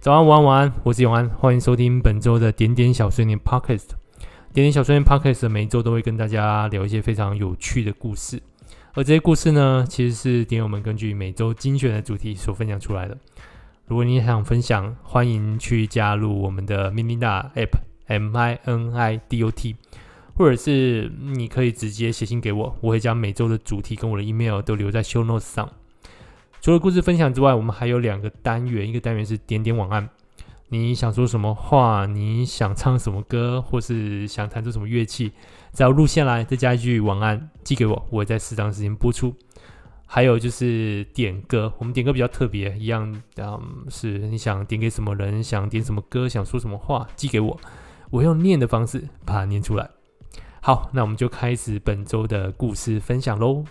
早安，午安，晚安，我是永安，欢迎收听本周的点点小碎念 Podcast。点点小碎念 Podcast 每一周都会跟大家聊一些非常有趣的故事，而这些故事呢，其实是点友们根据每周精选的主题所分享出来的。如果你想分享，欢迎去加入我们的 Minida App M I N I D O T，或者是你可以直接写信给我，我会将每周的主题跟我的 email 都留在 Show Notes 上。除了故事分享之外，我们还有两个单元，一个单元是点点晚安。你想说什么话？你想唱什么歌？或是想弹出什么乐器？只要录下来，再加一句晚安，寄给我，我会在适当时间播出。还有就是点歌，我们点歌比较特别，一样，嗯，是你想点给什么人？想点什么歌？想说什么话？寄给我，我用念的方式把它念出来。好，那我们就开始本周的故事分享喽。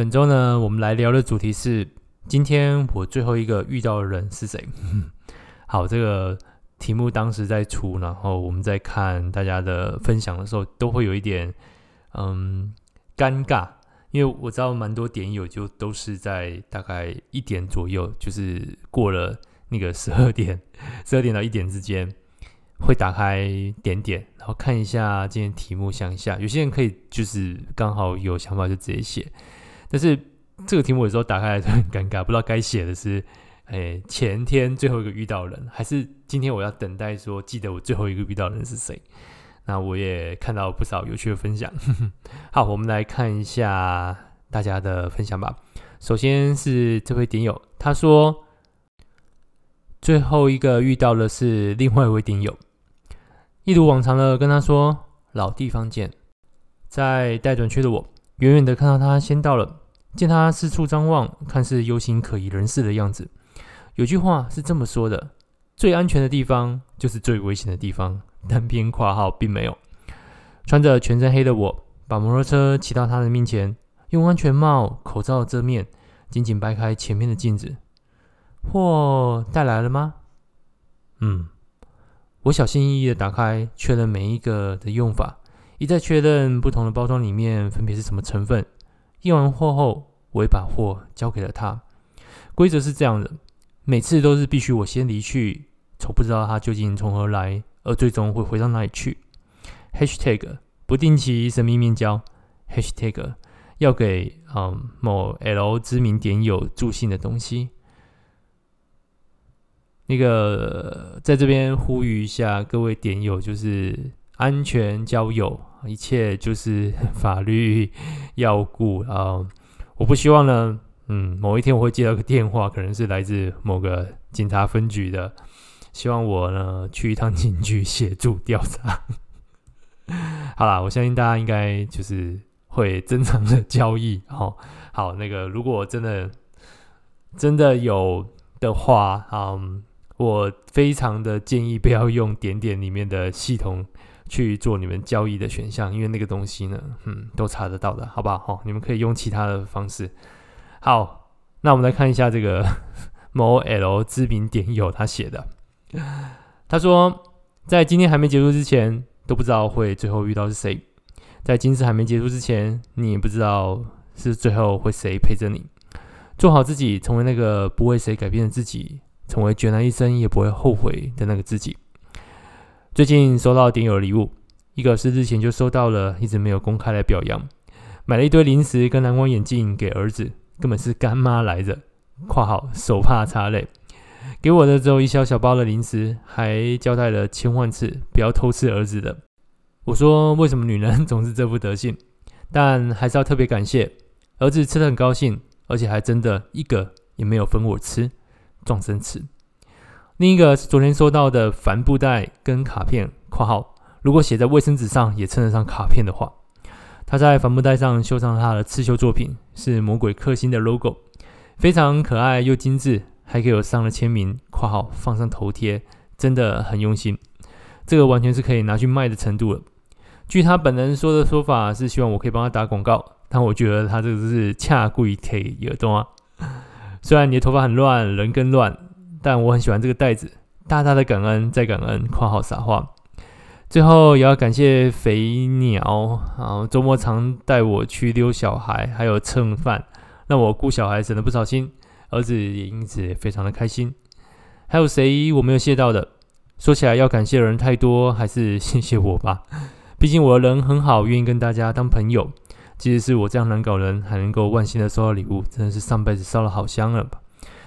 本周呢，我们来聊的主题是今天我最后一个遇到的人是谁？好，这个题目当时在出，然后我们在看大家的分享的时候，都会有一点嗯尴尬，因为我知道蛮多点友就都是在大概一点左右，就是过了那个十二点，十二点到一点之间会打开点点，然后看一下今天题目，想一下，有些人可以就是刚好有想法就直接写。但是这个题目有时候打开来就很尴尬，不知道该写的是，哎，前天最后一个遇到人，还是今天我要等待说记得我最后一个遇到人是谁？那我也看到不少有趣的分享。好，我们来看一下大家的分享吧。首先是这位点友，他说最后一个遇到的是另外一位点友，一如往常的跟他说老地方见，在待转区的我远远的看到他先到了。见他四处张望，看似忧心可疑人士的样子。有句话是这么说的：最安全的地方就是最危险的地方。单边括号并没有。穿着全身黑的我，把摩托车骑到他的面前，用安全帽、口罩遮面，紧紧掰开前面的镜子。货带来了吗？嗯。我小心翼翼的打开，确认每一个的用法，一再确认不同的包装里面分别是什么成分。验完货后，我也把货交给了他。规则是这样的：每次都是必须我先离去，从不知道他究竟从何来，而最终会回到哪里去。#hashtag 不定期神秘面交。#hashtag 要给嗯某 L 知名点友助兴的东西。那个在这边呼吁一下各位点友，就是安全交友。一切就是 法律要顾啊！我不希望呢，嗯，某一天我会接到个电话，可能是来自某个警察分局的，希望我呢去一趟警局协助调查。好啦，我相信大家应该就是会正常的交易哦。好，那个如果真的真的有的话，嗯，我非常的建议不要用点点里面的系统。去做你们交易的选项，因为那个东西呢，嗯，都查得到的，好不好？好，你们可以用其他的方式。好，那我们来看一下这个 某 L 知名点友他写的，他说，在今天还没结束之前，都不知道会最后遇到是谁；在今世还没结束之前，你也不知道是最后会谁陪着你。做好自己，成为那个不为谁改变的自己，成为孑然一生也不会后悔的那个自己。最近收到点友礼物，一个是之前就收到了，一直没有公开来表扬。买了一堆零食跟蓝光眼镜给儿子，根本是干妈来着。（括号手帕擦泪）给我的只有一小小包的零食，还交代了千万次不要偷吃儿子的。我说为什么女人总是这副德性？但还是要特别感谢儿子吃的很高兴，而且还真的一个也没有分我吃，壮声吃。另一个是昨天收到的帆布袋跟卡片（括号如果写在卫生纸上也称得上卡片的话）。他在帆布袋上绣上他的刺绣作品，是魔鬼克星的 logo，非常可爱又精致，还给我上了签名（括号放上头贴），真的很用心。这个完全是可以拿去卖的程度了。据他本人说的说法是希望我可以帮他打广告，但我觉得他这个是恰故意贴耳朵啊。虽然你的头发很乱，人更乱。但我很喜欢这个袋子，大大的感恩再感恩，括号撒话。最后也要感谢肥鸟啊，周末常带我去遛小孩，还有蹭饭，让我顾小孩省了不少心，儿子也因此也非常的开心。还有谁我没有谢到的？说起来要感谢的人太多，还是谢谢我吧。毕竟我的人很好，愿意跟大家当朋友。即使是我这样难搞人，还能够万幸的收到礼物，真的是上辈子烧了好香了吧。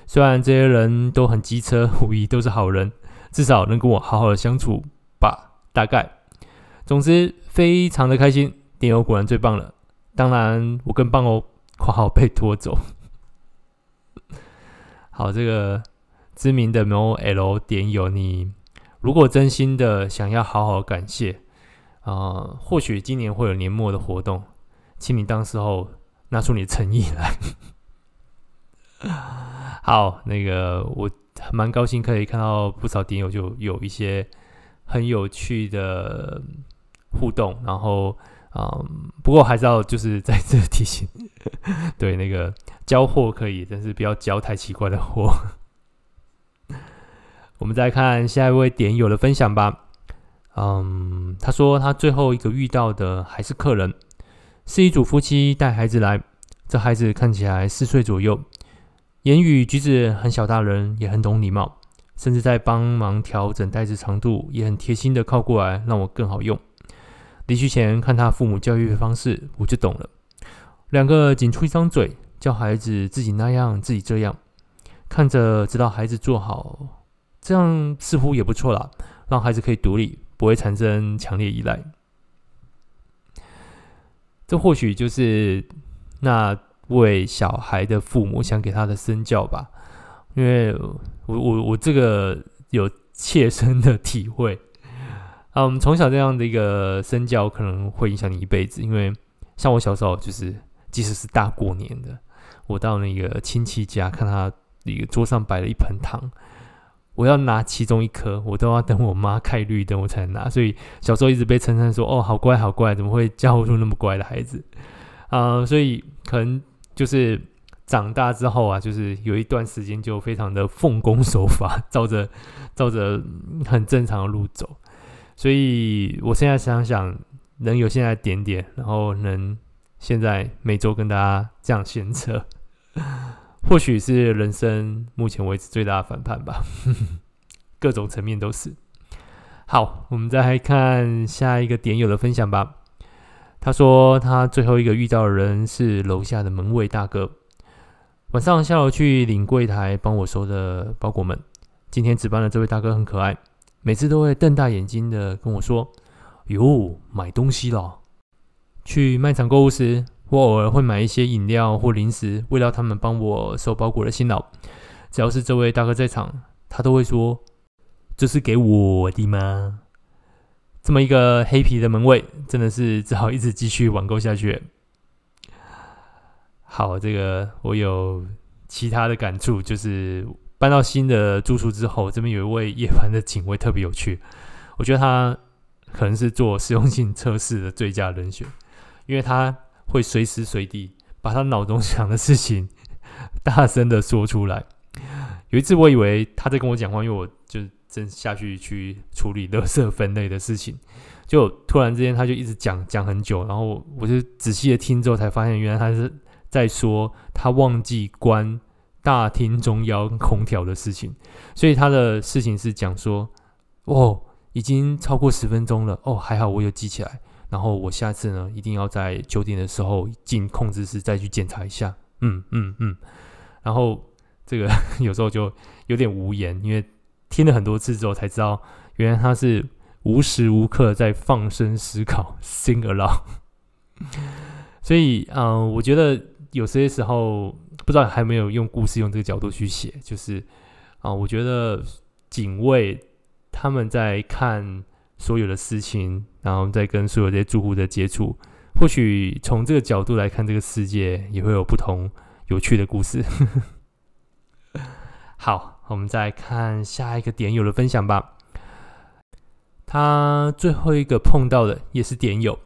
虽然这些人都很机车，无疑都是好人，至少能跟我好好的相处吧。大概，总之非常的开心，点友果然最棒了。当然我更棒哦，括号被拖走。好，这个知名的某 L 点友，你如果真心的想要好好感谢啊、或许今年会有年末的活动，请你当时候拿出你的诚意来。好，那个我蛮高兴可以看到不少点友就有一些。很有趣的互动，然后，嗯，不过还是要就是在这提醒，对那个交货可以，但是不要交太奇怪的货。我们再看下一位点友的分享吧。嗯，他说他最后一个遇到的还是客人，是一组夫妻带孩子来，这孩子看起来四岁左右，言语举止很小大人，也很懂礼貌。甚至在帮忙调整带子长度，也很贴心的靠过来，让我更好用。离去前看他父母教育的方式，我就懂了。两个仅出一张嘴，叫孩子自己那样，自己这样，看着直到孩子做好，这样似乎也不错啦，让孩子可以独立，不会产生强烈依赖。这或许就是那为小孩的父母想给他的身教吧。因为我我我这个有切身的体会，嗯，从小这样的一个身教可能会影响你一辈子。因为像我小时候，就是即使是大过年的，我到那个亲戚家看他一个桌上摆了一盆糖，我要拿其中一颗，我都要等我妈开绿灯我才拿。所以小时候一直被称赞说：“哦，好乖好乖，怎么会教出那么乖的孩子？”啊、嗯，所以可能就是。长大之后啊，就是有一段时间就非常的奉公守法，照着照着很正常的路走。所以我现在想想，能有现在点点，然后能现在每周跟大家这样闲扯，或许是人生目前为止最大的反叛吧。各种层面都是。好，我们再来看下一个点友的分享吧。他说他最后一个遇到的人是楼下的门卫大哥。晚上下楼去领柜台帮我收的包裹们。今天值班的这位大哥很可爱，每次都会瞪大眼睛的跟我说：“哟，买东西了。”去卖场购物时，我偶尔会买一些饮料或零食，慰劳他们帮我收包裹的辛劳。只要是这位大哥在场，他都会说：“这是给我的吗？”这么一个黑皮的门卫，真的是只好一直继续网购下去。好，这个我有其他的感触，就是搬到新的住处之后，这边有一位夜班的警卫特别有趣，我觉得他可能是做实用性测试的最佳人选，因为他会随时随地把他脑中想的事情 大声的说出来。有一次我以为他在跟我讲话，因为我就正下去去处理垃圾分类的事情，就突然之间他就一直讲讲很久，然后我就仔细的听之后才发现，原来他是。在说他忘记关大厅中央空调的事情，所以他的事情是讲说，哦，已经超过十分钟了，哦，还好我有记起来，然后我下次呢一定要在九点的时候进控制室再去检查一下，嗯嗯嗯，然后这个 有时候就有点无言，因为听了很多次之后才知道，原来他是无时无刻在放声思考，sing aloud，所以嗯、我觉得。有些时候不知道还没有用故事用这个角度去写，就是啊，我觉得警卫他们在看所有的事情，然后在跟所有这些住户的接触，或许从这个角度来看这个世界，也会有不同有趣的故事。好，我们再看下一个点友的分享吧。他最后一个碰到的也是点友，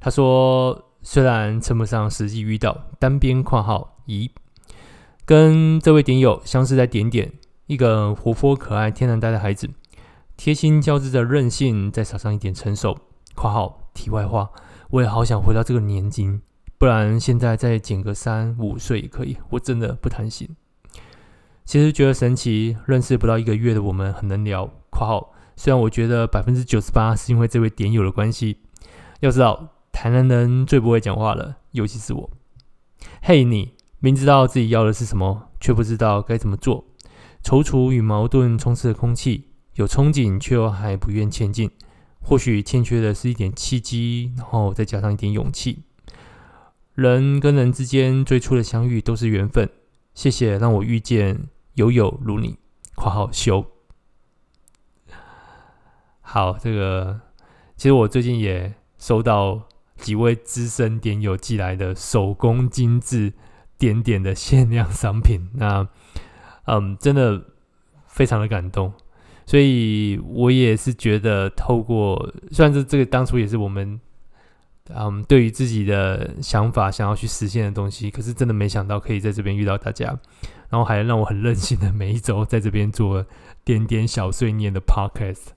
他说。虽然称不上实际遇到，单边括号咦，跟这位点友相似在点点，一个活泼可爱、天然呆的孩子，贴心交织着任性，再撒上一点成熟。括号题外话，我也好想回到这个年纪，不然现在再减个三五岁也可以。我真的不贪心。其实觉得神奇，认识不到一个月的我们很能聊。括号虽然我觉得百分之九十八是因为这位点友的关系。要知道，台南人最不会讲话了，尤其是我。嘿，你明知道自己要的是什么，却不知道该怎么做，踌躇与矛盾充斥着空气，有憧憬却又还不愿前进。或许欠缺的是一点契机，然后再加上一点勇气。人跟人之间最初的相遇都是缘分。谢谢让我遇见有有如你。括号修。好，这个其实我最近也收到几位资深点友寄来的手工精致点点的限量商品。那嗯，真的非常的感动。所以我也是觉得，透过虽然这这个当初也是我们，嗯，对于自己的想法想要去实现的东西，可是真的没想到可以在这边遇到大家，然后还让我很任性的每一周在这边做点点小碎念的 podcast，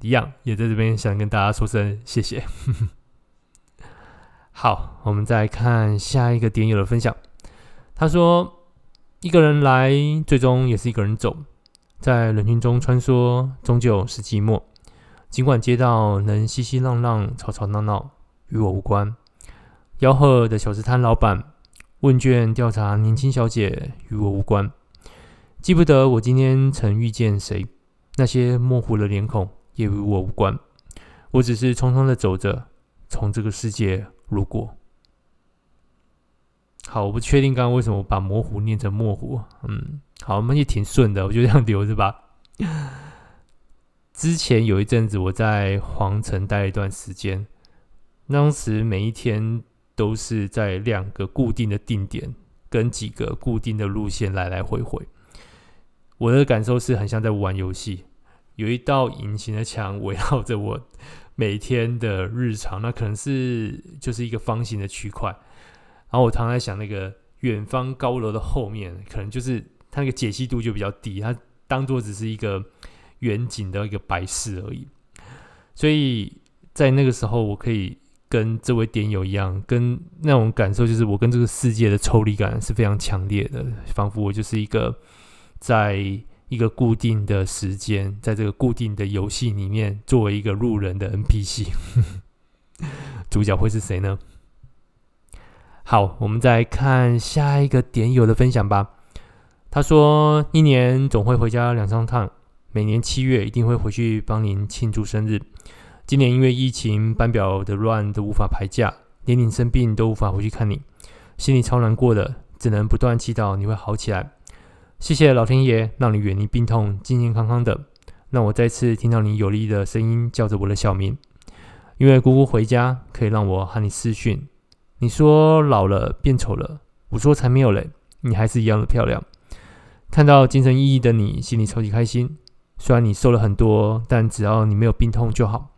一样也在这边想跟大家说声谢谢。好，我们再看下一个点友的分享，他说一个人来，最终也是一个人走。在人群中穿梭，终究是寂寞。尽管街道能熙熙攘攘、吵吵闹闹，与我无关。吆喝的小吃摊老板，问卷调查年轻小姐，与我无关。记不得我今天曾遇见谁，那些模糊的脸孔也与我无关。我只是匆匆的走着，从这个世界路过。好，我不确定刚刚为什么把模糊念成模糊，嗯。好，我们也挺顺的，我就这样留着吧。之前有一阵子我在皇城待了一段时间，当时每一天都是在两个固定的定点跟几个固定的路线来来回回。我的感受是很像在玩游戏，有一道隐形的墙围绕着我每天的日常，那可能是就是一个方形的区块。然后我常常在想，那个远方高楼的后面，可能就是。它那个解析度就比较低，它当做只是一个远景的一个摆饰而已。所以在那个时候，我可以跟这位点友一样，跟那种感受就是我跟这个世界的抽离感是非常强烈的，仿佛我就是一个在一个固定的时间，在这个固定的游戏里面，作为一个路人的 NPC。主角会是谁呢？好，我们再看下一个点友的分享吧。他说：“一年总会回家两三趟，每年七月一定会回去帮您庆祝生日。今年因为疫情，班表的乱都无法排假，连你生病都无法回去看你，心里超难过的，只能不断祈祷你会好起来。谢谢老天爷，让你远离病痛，健健康康的，让我再次听到你有力的声音叫着我的小名。因为姑姑回家，可以让我和你私讯。你说老了变丑了，我说才没有嘞，你还是一样的漂亮。”看到精神奕奕的你，心里超级开心。虽然你瘦了很多，但只要你没有病痛就好。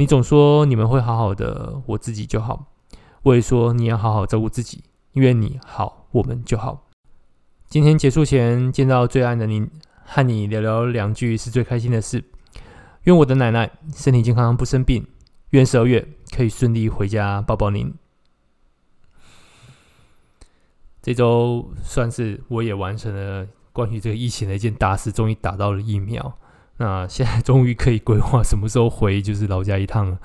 你总说你们会好好的，我自己就好。我也说你要好好照顾自己，因为你好，我们就好。今天结束前见到最爱的你，和你聊聊两句是最开心的事。愿我的奶奶身体健康，不生病。愿十二月可以顺利回家抱抱您。这周算是我也完成了。关于这个疫情的一件大事，终于打到了疫苗。那现在终于可以规划什么时候回，就是老家一趟了。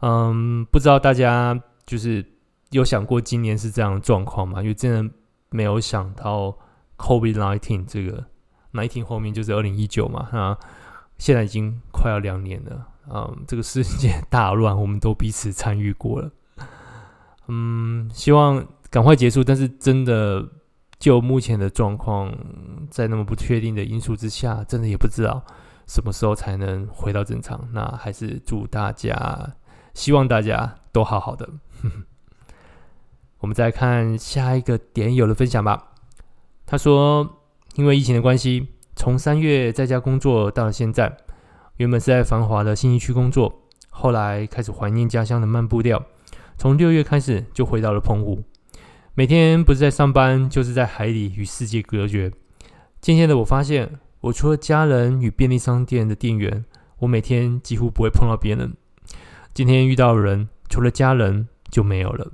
嗯，不知道大家就是有想过今年是这样的状况吗？因为真的没有想到 COVID-19 这个 nineteen 后面就是二零一九嘛。那现在已经快要两年了。嗯，这个世界大乱，我们都彼此参与过了。嗯，希望赶快结束，但是真的。就目前的状况，在那么不确定的因素之下，真的也不知道什么时候才能回到正常。那还是祝大家，希望大家都好好的。我们再看下一个点友的分享吧。他说，因为疫情的关系，从三月在家工作到了现在，原本是在繁华的信义区工作，后来开始怀念家乡的慢步调，从六月开始就回到了澎湖。每天不是在上班，就是在海里与世界隔绝。渐渐的，我发现我除了家人与便利商店的店员，我每天几乎不会碰到别人。今天遇到人，除了家人就没有了。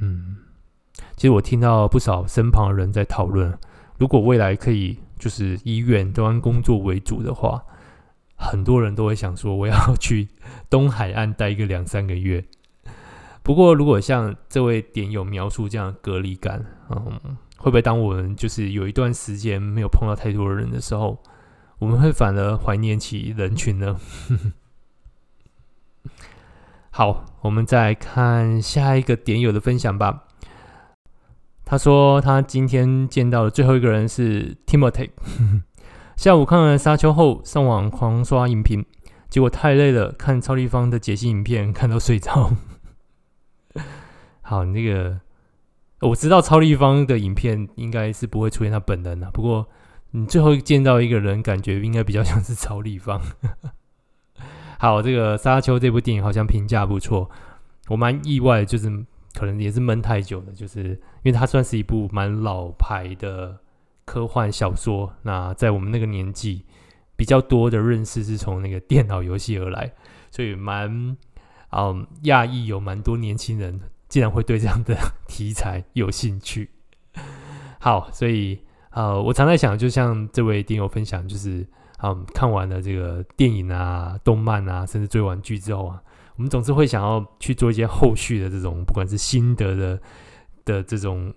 嗯，其实我听到不少身旁的人在讨论，如果未来可以就是以远端工作为主的话，很多人都会想说，我要去东海岸待一个两三个月。不过，如果像这位点友描述这样的隔离感，嗯，会不会当我们就是有一段时间没有碰到太多人的时候，我们会反而怀念起人群呢？好，我们再看下一个点友的分享吧。他说他今天见到的最后一个人是 Timothy。下午看完沙丘后，上网狂刷影评，结果太累了，看超立方的解析影片看到睡着。好，那个我知道超立方的影片应该是不会出现他本人的，不过你最后见到一个人，感觉应该比较像是超立方。好，这个《沙丘》这部电影好像评价不错，我蛮意外，就是可能也是闷太久了，就是因为它算是一部蛮老牌的科幻小说。那在我们那个年纪，比较多的认识是从那个电脑游戏而来，所以蛮嗯讶异，有蛮多年轻人竟然会对这样的题材有兴趣。好，所以呃，我常在想，就像这位电友分享，就是。嗯，看完了这个电影啊、动漫啊，甚至追完剧之后啊，我们总是会想要去做一些后续的这种，不管是心得的的这种，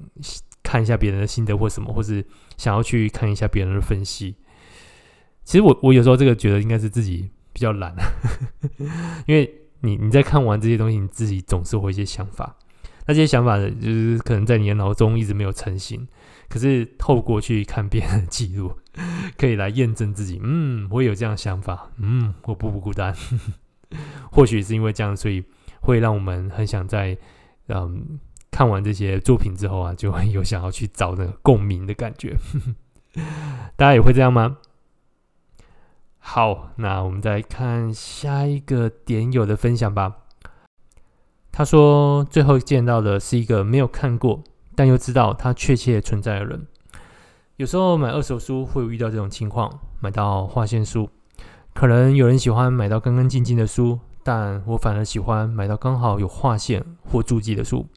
看一下别人的心得或什么，或是想要去看一下别人的分析。其实我我有时候这个觉得应该是自己比较懒，因为你你在看完这些东西，你自己总是会一些想法，那这些想法就是可能在你的脑中一直没有成型。可是透过去看别人的记录，可以来验证自己。嗯，我有这样的想法。嗯，我不不孤单。或许是因为这样，所以会让我们很想在嗯看完这些作品之后啊，就会有想要去找那个共鸣的感觉。大家也会这样吗？好，那我们再看下一个点友的分享吧。他说，最后见到的是一个没有看过。但又知道它确切存在的人，有时候买二手书会遇到这种情况，买到划线书。可能有人喜欢买到干干净净的书，但我反而喜欢买到刚好有划线或注记的书，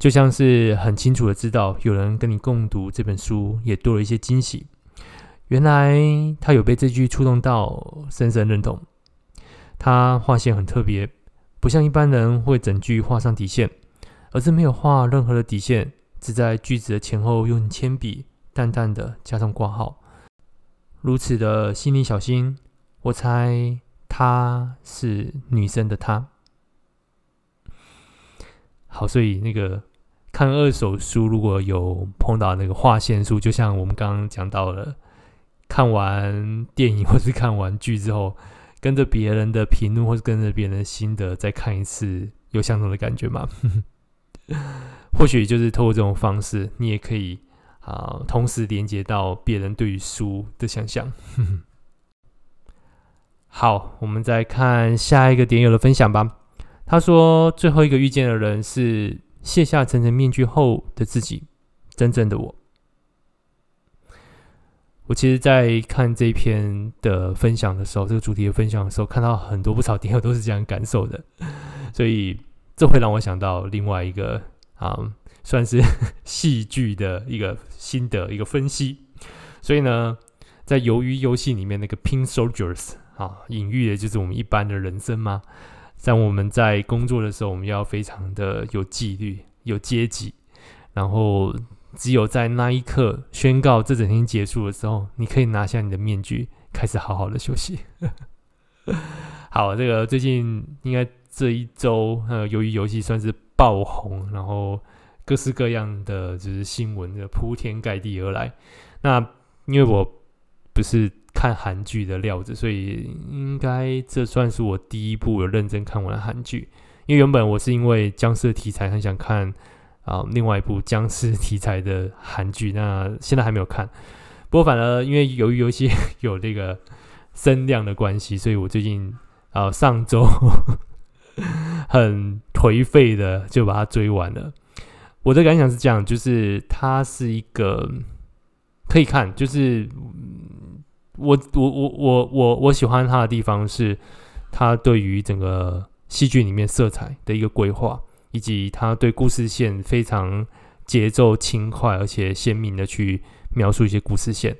就像是很清楚的知道有人跟你共读这本书，也多了一些惊喜。原来他有被这句触动到，深深认同。他划线很特别，不像一般人会整句画上底线，而是没有画任何的底线。只在句子的前后用铅笔淡淡的加上括号，如此的细腻小心。我猜她是女生的她。好，所以那个看二手书，如果有碰到那个划线书，就像我们刚刚讲到了，看完电影或是看完剧之后，跟着别人的评论或是跟着别人的心得再看一次，有相同的感觉吗？或许就是透过这种方式，你也可以啊、同时连接到别人对于书的想象。好，我们再看下一个点友的分享吧。他说，最后一个遇见的人是卸下层层面具后的自己，真正的我。我其实，在看这篇的分享的时候，这个主题的分享的时候，看到很多不少点 友都是这样感受的，所以这会让我想到另外一个。啊，算是 戏剧的一个心得，一个分析。所以呢，在鱿鱼游戏里面那个 Pin Soldiers 啊，隐喻的就是我们一般的人生嘛。在我们在工作的时候，我们要非常的有纪律、有阶级，然后只有在那一刻宣告这整天结束的时候，你可以拿下你的面具，开始好好的休息。好，这个最近应该这一周，呃，由于游戏算是。爆红，然后各式各样的就是新闻的铺天盖地而来。那因为我不是看韩剧的料子，所以应该这算是我第一部有认真看完的韩剧。因为原本我是因为僵尸题材很想看啊，另外一部僵尸题材的韩剧，那现在还没有看。不过反而因为由于游戏 有这个声量的关系，所以我最近啊上周。很颓废的就把它追完了。我的感想是这样，就是它是一个可以看，就是我我我我我我喜欢他的地方是，他对于整个戏剧里面色彩的一个规划，以及他对故事线非常节奏轻快而且鲜明的去描述一些故事线。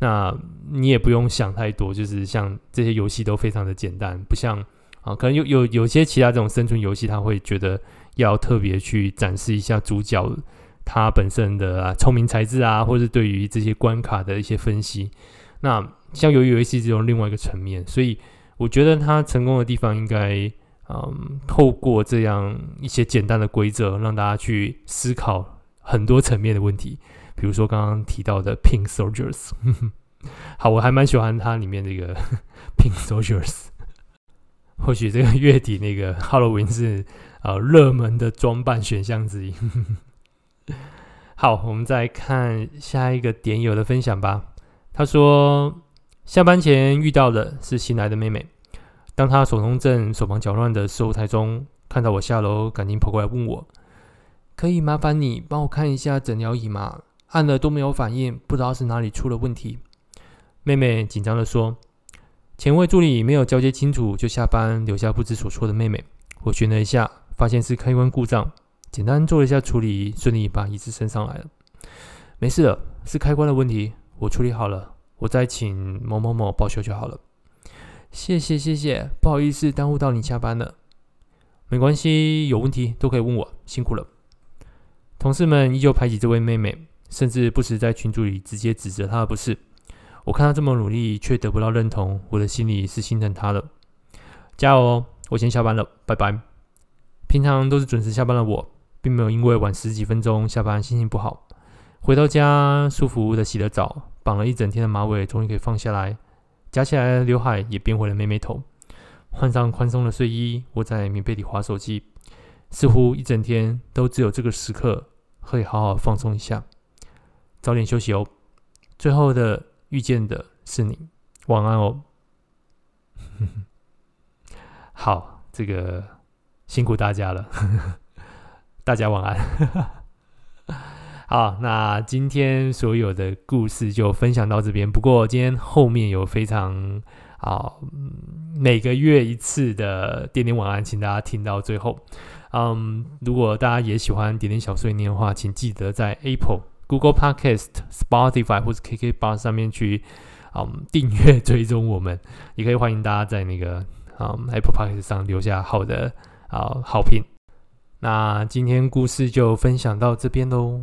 那你也不用想太多，就是像这些游戏都非常的简单，不像啊，可能有有有些其他这种生存游戏，他会觉得要特别去展示一下主角。他本身的啊聪明才智啊，或是对于这些关卡的一些分析，那像鱿鱼游戏这种另外一个层面，所以我觉得他成功的地方应该，嗯，透过这样一些简单的规则，让大家去思考很多层面的问题，比如说刚刚提到的 Pink Soldiers，好，我还蛮喜欢它里面这个 Pink Soldiers，或许这个月底那个 Halloween 是啊热门的装扮选项之一。好，我们再看下一个点友的分享吧。他说，下班前遇到的是新来的妹妹。当他手中正手忙脚乱的收台中，看到我下楼，赶紧跑过来问我：“可以麻烦你帮我看一下诊疗仪吗？按了都没有反应，不知道是哪里出了问题。”妹妹紧张的说：“前位助理没有交接清楚就下班，留下不知所措的妹妹。我寻了一下，发现是开关故障。”简单做了一下处理，顺利把椅子升上来了。没事了，是开关的问题，我处理好了，我再请某某某报修就好了。谢谢谢谢，不好意思耽误到你下班了。没关系，有问题都可以问我，辛苦了。同事们依旧排挤这位妹妹，甚至不时在群组里直接指责她的不是。我看她这么努力却得不到认同，我的心里是心疼她的。加油哦，我先下班了，拜拜。平常都是准时下班的我。并没有因为晚十几分钟下班心情不好，回到家舒服的洗了澡，绑了一整天的马尾终于可以放下来，夹起来的刘海也编回了妹妹头，换上宽松的睡衣，窝在棉被里滑手机，似乎一整天都只有这个时刻可以好好放松一下，早点休息哦。最后的遇见的是你，晚安哦。好，这个辛苦大家了。大家晚安。好，那今天所有的故事就分享到这边。不过今天后面有非常啊，每个月一次的点点晚安，请大家听到最后。嗯，如果大家也喜欢点点小碎念的话，请记得在 Apple、Google Podcast、Spotify 或者 KKBOX 上面去嗯订阅追踪我们。也可以欢迎大家在那个嗯 Apple Podcast 上留下好的啊好评。那今天故事就分享到这边喽。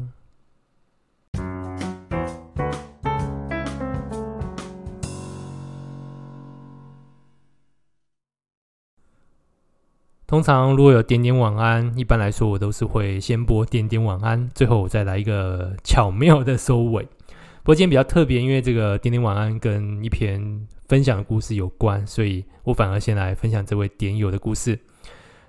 通常如果有点点晚安，一般来说我都是会先播点点晚安，最后我再来一个巧妙的收尾。不过今天比较特别，因为这个点点晚安跟一篇分享的故事有关，所以我反而先来分享这位点友的故事。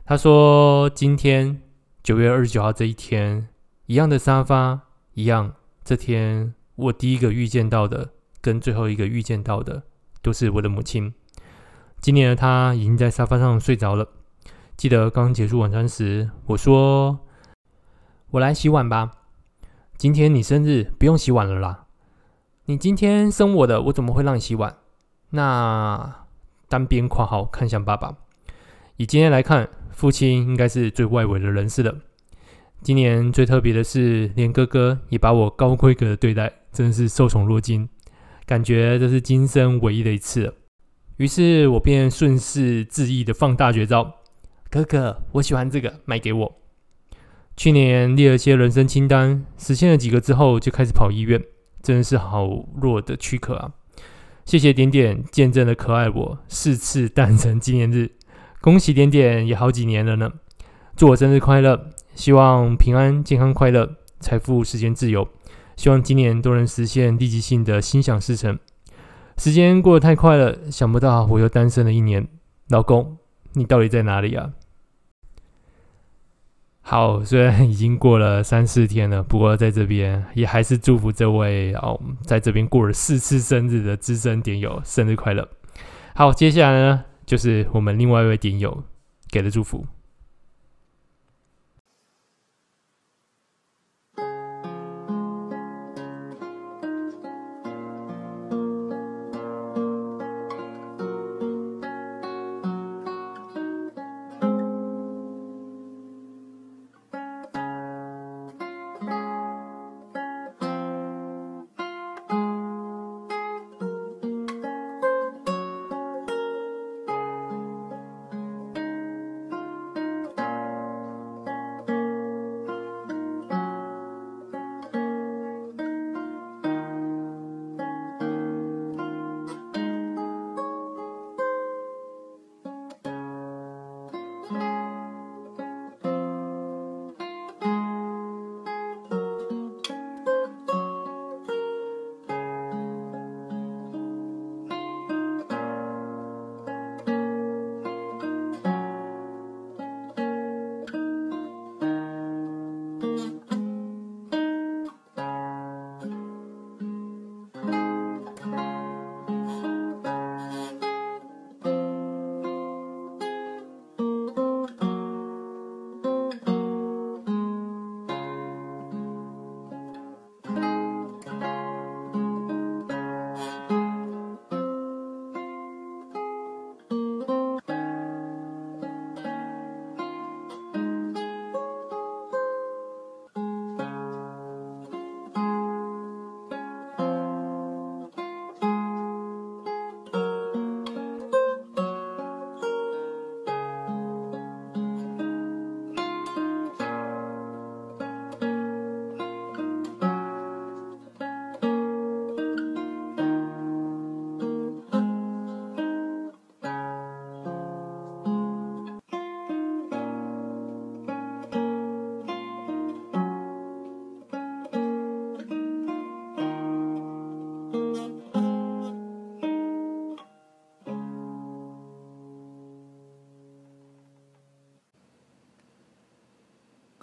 他说：“今天九月二十九号这一天，一样的沙发，一样。这天我第一个遇见到的，跟最后一个遇见到的，都是我的母亲。今年的她已经在沙发上睡着了。记得刚结束晚餐时，我说：‘我来洗碗吧。’今天你生日，不用洗碗了啦。你今天生我的，我怎么会让你洗碗？那单边括号看向爸爸。以今天来看。”父亲应该是最外围的人士了。今年最特别的是，连哥哥也把我高规格的对待，真的是受宠若惊，感觉这是今生唯一的一次了。于是我便顺势恣意的放大绝招：“哥哥，我喜欢这个，买给我。”去年列了些人生清单，实现了几个之后，就开始跑医院，真是好弱的躯壳啊！谢谢点点见证了可爱我四次诞辰纪念日。恭喜点点也好几年了呢，祝我生日快乐！希望平安、健康、快乐，财富、时间、自由。希望今年都能实现立即性的心想事成。时间过得太快了，想不到我又单身了一年。老公，你到底在哪里啊？好，虽然已经过了三四天了，不过在这边也还是祝福这位哦，在这边过了四次生日的资深点友生日快乐。好，接下来呢？就是我们另外一位点友给的祝福。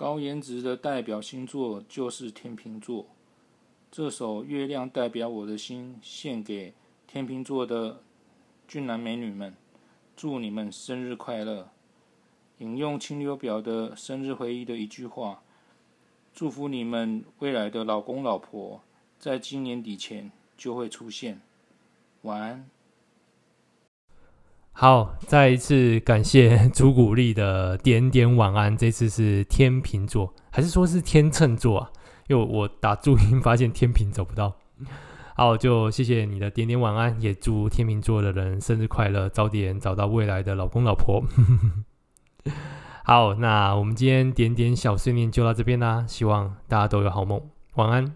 高颜值的代表星座就是天秤座。这首《月亮代表我的心》献给天秤座的俊男美女们，祝你们生日快乐！引用清流表的生日回忆的一句话，祝福你们未来的老公老婆在今年底前就会出现。晚安。好，再一次感谢朱古力的点点晚安。这次是天秤座，还是说是天秤座啊？因为我打注音发现天秤找不到。好，就谢谢你的点点晚安，也祝天秤座的人生日快乐，早点找到未来的老公老婆。好，那我们今天点点小碎念就到这边啦，希望大家都有好梦，晚安。